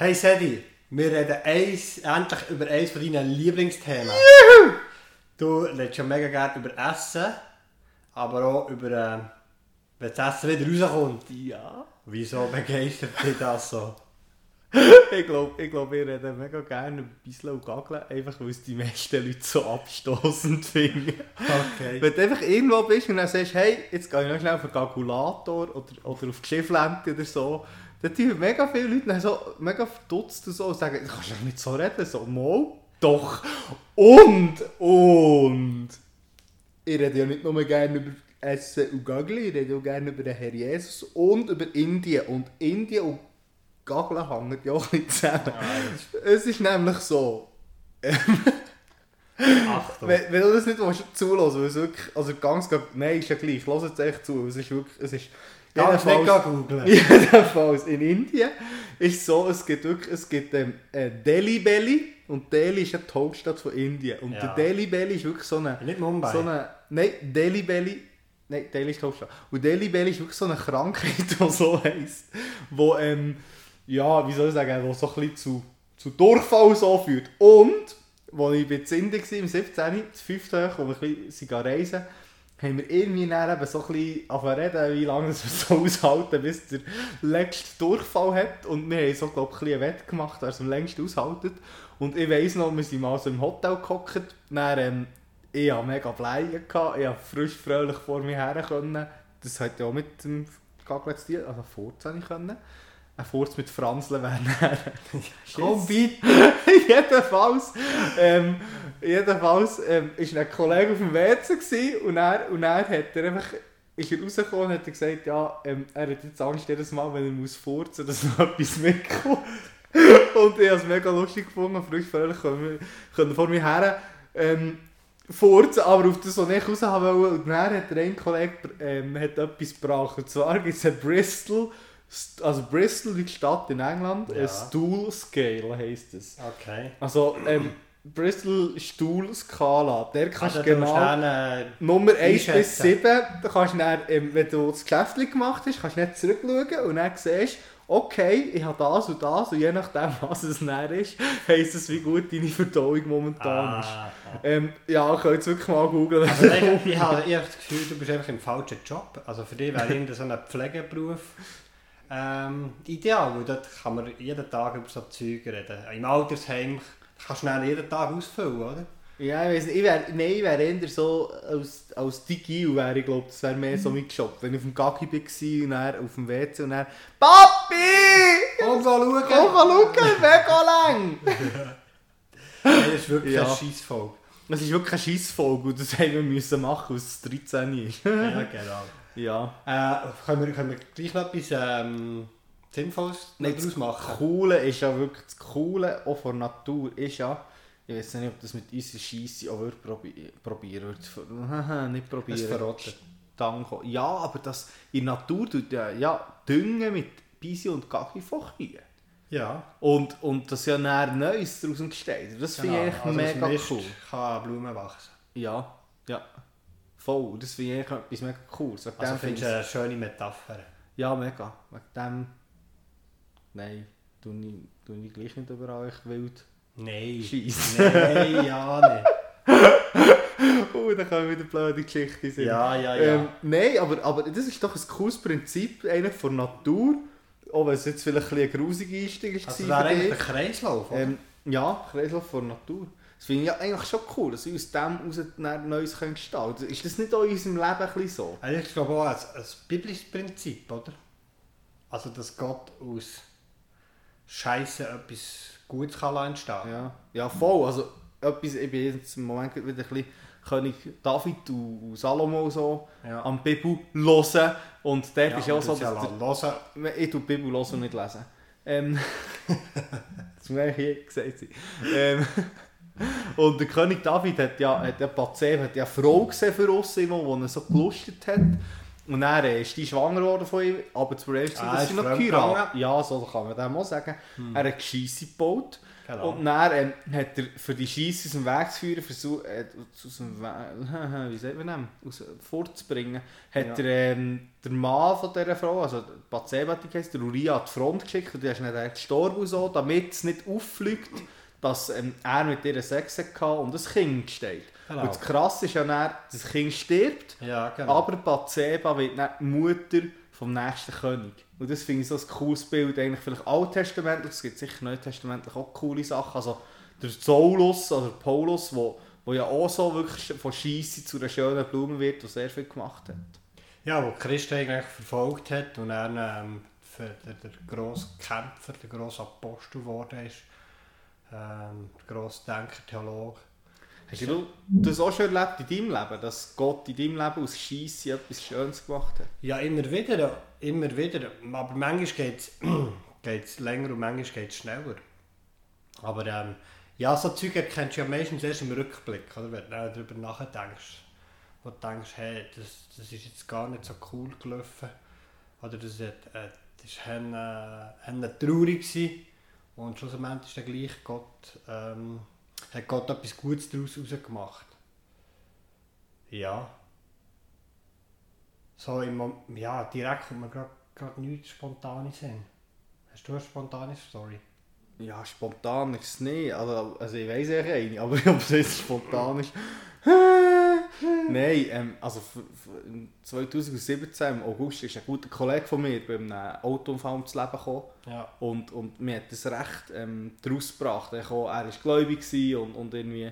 Hey Sedi, wir reden eins, endlich über eins von deinen Lieblingsthemen. Du redest schon mega gerne über Essen, aber auch über, äh, wenn das Essen wieder rauskommt. Ja. Wieso begeistert dich das so? ich glaube, ich glaub, wir reden mega gerne über Bissl und Gageln, einfach weil es die meisten Leute so abstoßend finden. Okay. Wenn du einfach irgendwo bist und dann sagst, hey, jetzt gehe ich noch schnell auf den Kalkulator oder, oder auf die Schifflente oder so, dann tun mega viele Leute dann so mega verdutzt und so und sagen, du kannst doch nicht so reden, so, mal, doch. Und, und, ich rede ja nicht nur gerne über Essen und Gageln, ich rede auch gerne über den Herr Jesus und über Indien. Und Indien und Gageln hängen ja auch nicht zusammen. Es ist nämlich so, Achtung. wenn, wenn du das nicht zulassen willst, weil es wirklich, also ganz, ganz, nein, ist ja gleich, lass jetzt echt zu, es ist wirklich, es ist, Ganz nicht googeln. jedenfalls in Indien ist so, es gibt wirklich, es gibt ähm, äh, Delhi Belly und Delhi ist ja die Hauptstadt von Indien und Ja. der Delhi Belly ist wirklich so eine, Nicht Mumbai. so eine, nein, Delhi Belly, nein, Delhi ist die Hauptstadt und Delhi Belly ist wirklich so eine Krankheit, die so heisst, wo, ähm, ja, wie soll ich sagen, wo so ein bisschen zu, zu Durchfall so führt und, als ich bei Indien war, im 17., das 5. Tag, wo wir ein bisschen reisen, haben wir irgendwie dann eben so ein bisschen reden, wie lange es so aushalten, bis der letzte Durchfall hat. Und wir haben so, glaube ich, ein Wett gemacht, wer es am längsten aushaltet. Und ich weiss noch, wir sind mal so im Hotel gehockt, dann, ähm, ich hatte mega Bleien, ich konnte frisch fröhlich vor mir her. Das hat ja auch mit dem Gagel zu also Furz habe ich können. Ein Furz mit Franzeln wäre dann... Komm bitte. jedenfalls, ähm, jedenfalls ähm, ist ein Kollege auf dem WC und er, und er hat er einfach, ist er rausgekommen und hat er gesagt, ja, ähm, er hat jetzt Angst jedes Mal, wenn er muss furzen, dass noch etwas mitkommt. und ich habe es mega lustig gefunden, frisch völlig können, können vor mir her ähm, furzen, aber auf das, was ich raus wollte, und dann hat der eine Kollege ähm, hat etwas gebracht, und zwar gibt es ein Bristol, also Bristol, die Stadt in England, Ja. Stool Scale heisst es. Okay. Also, ähm, Bristol Stuhlskala, der kannst du Also, genau dann, äh, Nummer 1 bis einschätzen. 7, da kannst du dann, ähm, wenn du das Geschäft gemacht hast, kannst du nicht zurückschauen und dann siehst okay, ich habe das und das und je nachdem, was es dann ist, heisst es, wie gut deine Verdauung momentan ist. ah, ah. Ähm, ja, ich kann jetzt wirklich mal googeln. Also, ich, ich habe ich habe das Gefühl, du bist einfach im falschen Job. Also für dich wäre irgendein so ein Pflegeberuf ähm, ideal, weil dort kann man jeden Tag über so Zeug reden. Im Altersheim kannst du jeden Tag ausfüllen, oder? Ja, ich weiß nicht, ich wäre, nein, ich wäre eher so als, als Digi, wäre ich glaube, das wäre mehr so mein Job. Wenn ich auf dem Gaggi war und dann auf dem WC und dann «Papi! Komm, schauen! Komm, schauen, mega lang!» Das ist wirklich Ja. ein Scheissfolge. Das ist wirklich ein Scheissfolge und das haben wir müssen machen, es 13 ist. Ja, genau. Ja. Äh, können, wir, können wir gleich noch etwas ähm, Sinnvolles Nein, daraus das machen? Coole ist ja wirklich, das Coole auch von Natur ist ja, ich weiß nicht, ob das mit unserer Scheisse auch würde probi probieren würde. nicht Es probieren. verrottet. Danke. Ja, aber das in der Natur tut ja, ja Düngen mit Bisi und Kaki von Kühen. Ja. Und, und das ja dann Neues daraus entsteht. Das finde ich Also mega cool. kann Blumen wachsen. Ja, ja. Voll. Das finde ich etwas mega cooles. Wegen Also findest finde du eine schöne Metapher. Ja, mega. Wegen dem. Nein, tu ich gleich nicht über euch wild Nein. schießen. Nein, ja nicht. oh, da kommen wieder blöde Geschichten sein. Ja, ja, ja. Ähm, nein, aber, aber das ist doch ein cooles Prinzip eigentlich von Natur. Auch wenn es jetzt vielleicht ein, grusiger Einstieg ist. also wäre eigentlich der Kreislauf? Ähm, ja, Kreislauf von Natur. Das finde ich ja eigentlich schon cool, dass wir aus dem heraus Neues gestalten können. Ist das nicht auch in unserem Leben ein so? Also ich glaube auch ein, ein biblisches Prinzip, oder? Also dass Gott aus Scheiße etwas Gutes kann entstehen Ja, ja voll. Also, etwas, ich bin jetzt im Moment wieder ein bisschen König David und Salomo so Ja. am Bibel hören. Und dort Ja, ist ja auch so, ja dass der, ich tue die Bibel hören und nicht lesen. Ähm, das muss eigentlich hier gesagt sein. Ähm, und der König David hat ja, hat ja Bathseba, hat ja eine Frau gesehen für uns, die ihn so gelustet hat. Und dann äh, ist die schwanger geworden von ihm, aber das Problem ist, Ah, dass sie noch geheiratet? Ja, so kann man dem auch sagen. Er hat Scheisse gebaut. Genau. Und dann ähm, hat er für die Scheisse aus dem Weg zu führen, versucht, äh, aus dem Weg, wie sagt man das, aus, fortzubringen, hat Ja. er ähm, der Mann von dieser Frau, also Batseba, die heisst, der Uriah, an die Front geschickt und der ist nicht gestorben und so, damit es nicht auffliegt, dass ähm, er mit ihr Sex hatte und ein Kind steht. Genau. Und das Krasse ist ja dann, das Kind stirbt, Ja, genau. aber Batseba wird dann die Mutter vom nächsten König. Und das finde ich so ein cooles Bild, eigentlich vielleicht alttestamentlich, es gibt sicher neutestamentlich auch coole Sachen. Also der Saulus oder Paulus, wo, wo ja auch so wirklich von Scheisse zu einer schönen Blume wird, der sehr viel gemacht hat. Ja, wo Christ eigentlich verfolgt hat und dann ähm, für der, der grosse Kämpfer, der grosse Apostel geworden ist. Ähm, der grosse Denker, Theologe. Hast du das auch schon erlebt in deinem Leben, dass Gott in deinem Leben aus Scheisse etwas Schönes gemacht hat? Ja, immer wieder, immer wieder. Aber manchmal geht es länger und manchmal geht es schneller. Aber ähm, ja, so Zeug erkennst du ja meistens erst im Rückblick, oder? wenn du darüber nachdenkst. Wo du denkst, hey, das, das ist jetzt gar nicht so cool gelaufen. Oder das, hat, äh, das war äh, traurig. Gewesen. Und schlussendlich ist dann gleich Gott, ähm, hat Gott etwas Gutes daraus gemacht. Ja. So im ja, direkt kommt mir gerade nichts Spontanes hin. Hast du eine spontane Story? Ja, spontan ist es nicht. Also, also ich weiß eigentlich eine, aber ob es jetzt spontan ist. Nein, ähm, also f- f- im 2017 im August ist ein guter Kollege von mir bei einem Autounfall ums Leben gekommen. Ja. Und, und mir hat das recht ähm, daraus gebracht. Er, war gläubig und, und irgendwie,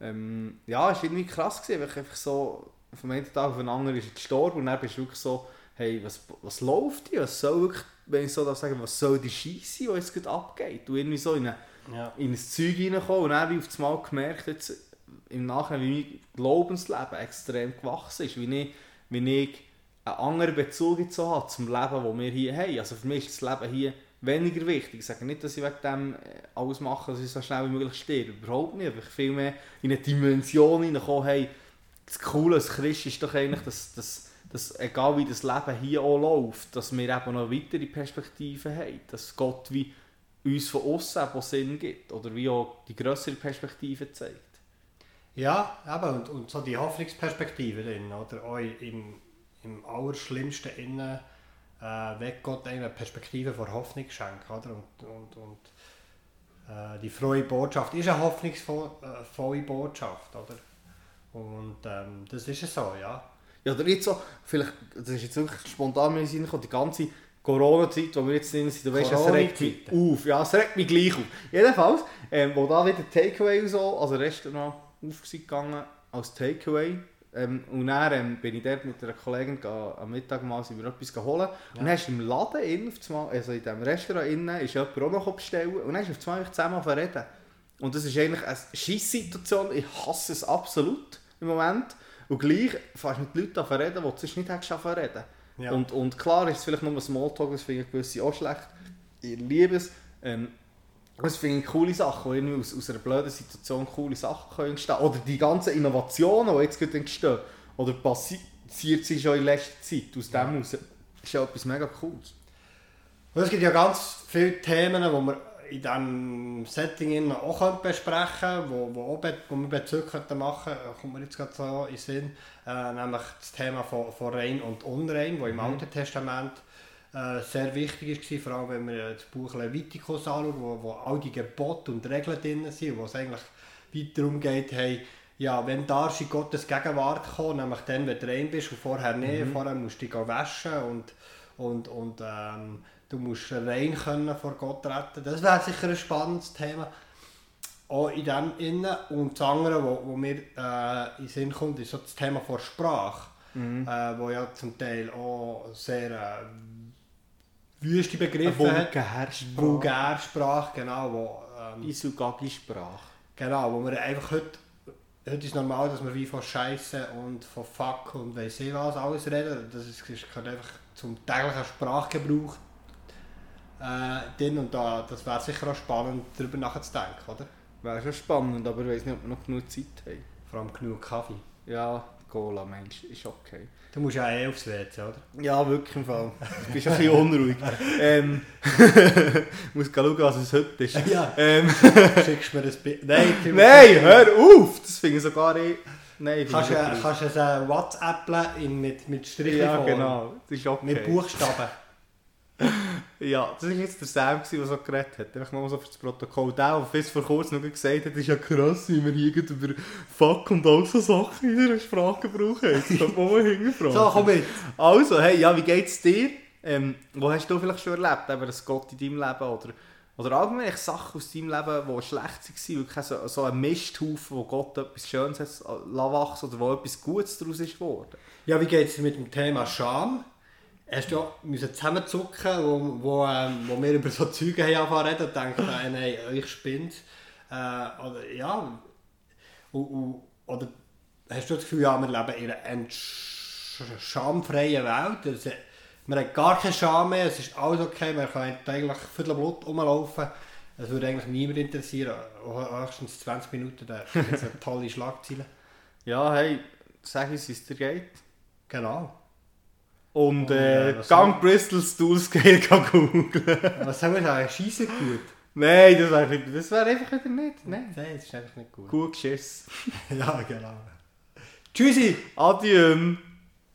ähm, ja, es war irgendwie krass gewesen, weil ich einfach so, vom einen Tag auf den anderen ist gestorben und dann bist du wirklich so, hey, was, was läuft hier? Was soll wirklich, wenn ich so darf sagen, was soll die Scheiße, die jetzt gerade abgeht? Du irgendwie so in, eine, Ja. in ein Zeug reinkommen und dann wie auf das Mal gemerkt, jetzt, im Nachhinein, wie mein Glaubensleben extrem gewachsen ist, wie ich, wie ich einen anderen Bezug jetzt so habe zum Leben, das wir hier haben. Also für mich ist das Leben hier weniger wichtig. Ich sage nicht, dass ich wegen dem äh, alles mache, dass ich so schnell wie möglich sterbe. Überhaupt nicht. Ich viel mehr in eine Dimension hineingekommen, hey, das Coole als Christ ist doch eigentlich, dass, dass, dass egal wie das Leben hier auch läuft, dass wir eben noch weitere Perspektiven haben. Dass Gott wie uns von außen Sinn gibt. Oder wie auch die größere Perspektive zeigt. Ja, eben, und, und so die Hoffnungsperspektive drin, oder? Auch im, im Allerschlimmsten innen äh, wird Gott eine Perspektive vor Hoffnung schenken, oder? Und, und, und äh, die frohe Botschaft ist eine hoffnungsvolle Botschaft, oder? Und ähm, das ist es so, ja. Ja, oder jetzt so, vielleicht, das ist jetzt wirklich spontan mir Sinn die ganze Corona-Zeit, wo wir jetzt drin sind, du weißt, es regt mich auf. Ja, es regt mich gleich auf. Jedenfalls, ähm, wo da wieder Takeaway und so, also Restaurant aufgegangen als Takeaway. Ähm, und dann ähm, bin ich dort mit einer Kollegin am Mittag mal sind wir etwas geholt. Und dann du im Laden innen, auf Mal, also in diesem Restaurant innen, ist jemand auch noch bestellen und dann hast du auf einfach zusammen reden. Und das ist eigentlich eine Scheisssituation, ich hasse es absolut im Moment. Und gleich fährst du mit Leuten an reden, die du sonst nicht hättest reden. Ja. Und, und klar ist es vielleicht nur ein Smalltalk, das finde ich gewisse auch schlecht. Ich liebe es. Ähm, das finde ich coole Sachen, die irgendwie aus, aus einer blöden Situation coole Sachen können entstehen Oder die ganzen Innovationen, die jetzt gerade entstehen. Oder passiert sie schon in letzter Zeit. Aus dem heraus ist ja etwas mega cooles. Und es gibt ja ganz viele Themen, die wir in diesem Setting auch besprechen können, wo, wo, auch wo wir Bezug machen könnten, kommt mir jetzt gerade so in den Sinn. Äh, nämlich das Thema von, von Rein und Unrein, das im Alten Testament äh, sehr wichtig war, vor allem wenn wir das Buch Leviticus anschauen, wo, wo all die Gebote und Regeln drin sind, wo es eigentlich weiter darum geht, hey, ja, wenn darfst du in Gottes Gegenwart kommen, nämlich dann, wenn du rein bist und vorher nicht, vorher musst du dich waschen und, und, und ähm, du musst rein können vor Gott retten. Das wäre sicher ein spannendes Thema. Auch in dem Innen. Und das andere, wo, wo mir äh, in den Sinn kommt, ist so das Thema von Sprache. Äh, wo ja zum Teil auch sehr äh, wüste Begriffe. Vulgärsprache. Vulgärsprache, genau. Wo, ähm, Isugagi-Sprache. Genau, wo wir einfach heute, heute ist normal, dass wir wie von Scheiße und von Fuck und weiss ich was alles reden. Das ist, das gehört einfach zum täglichen Sprachgebrauch äh, drin und da, das wäre sicher auch spannend, darüber nachzudenken, oder? Wäre schon spannend, aber ich weiß nicht, ob wir noch genug Zeit haben. Vor allem genug Kaffee. Ja, Coca-Cola, Mensch, ist okay. Du musst ja eh aufs WC, oder? Ja, wirklich im Fall. Du bist ein bisschen unruhig. ähm, ich muss schauen, was es heute ist. Ja. Ähm, Schickst mir das Bild. Nein, du- nein, hör auf! Das finde ich sogar eh... Nein, Kannst du kannst du es äh, WhatsApp in mit, mit Strichen Ja, genau. Das ist okay. Mit Buchstaben. Ja, das war jetzt der Sam, der so geredet hat. Einfach mal so für das Protokoll. Der, der bis vor kurzem noch gesagt hat, ist ja krass, wie wir hier über Fuck und all so Sachen in einer Sprache brauchen. Jetzt kommt man mal hinterfragen. So, komm mit. Also, hey, ja, wie geht's dir? Ähm, wo hast du vielleicht schon erlebt, eben das Gott in deinem Leben oder, oder allgemein Sachen aus deinem Leben, die schlecht waren, wirklich so, so ein Misthaufen, wo Gott etwas Schönes hat lassen wachsen oder wo etwas Gutes daraus ist geworden? Ja, wie geht es mit dem Thema Scham? Hast du müssen zusammenzucken, wo, wo, ähm, wo wir über so Zeuge haben reden und denken, äh, nein, euch spinnt. Äh, oder, ja, und, und, oder hast du das Gefühl, ja, wir leben in einer schamfreien Welt? Also, wir haben gar keine Scham mehr, es ist alles okay, man kann eigentlich viertel Blut rumlaufen. Das würde eigentlich niemand interessieren. Höchstens 20 Minuten, da gibt es tolle Schlagzeile. Ja, hey, sag uns, wie es dir geht. Genau. Und Und, äh, was Gang Bristol Stool Scale googeln. Was soll man sagen? Scheiße gut. Nein, das wäre das wär einfach wieder nicht. Nein. Nein, das ist einfach nicht gut. Gut geschissen. Ja, genau. Tschüssi! Adieu.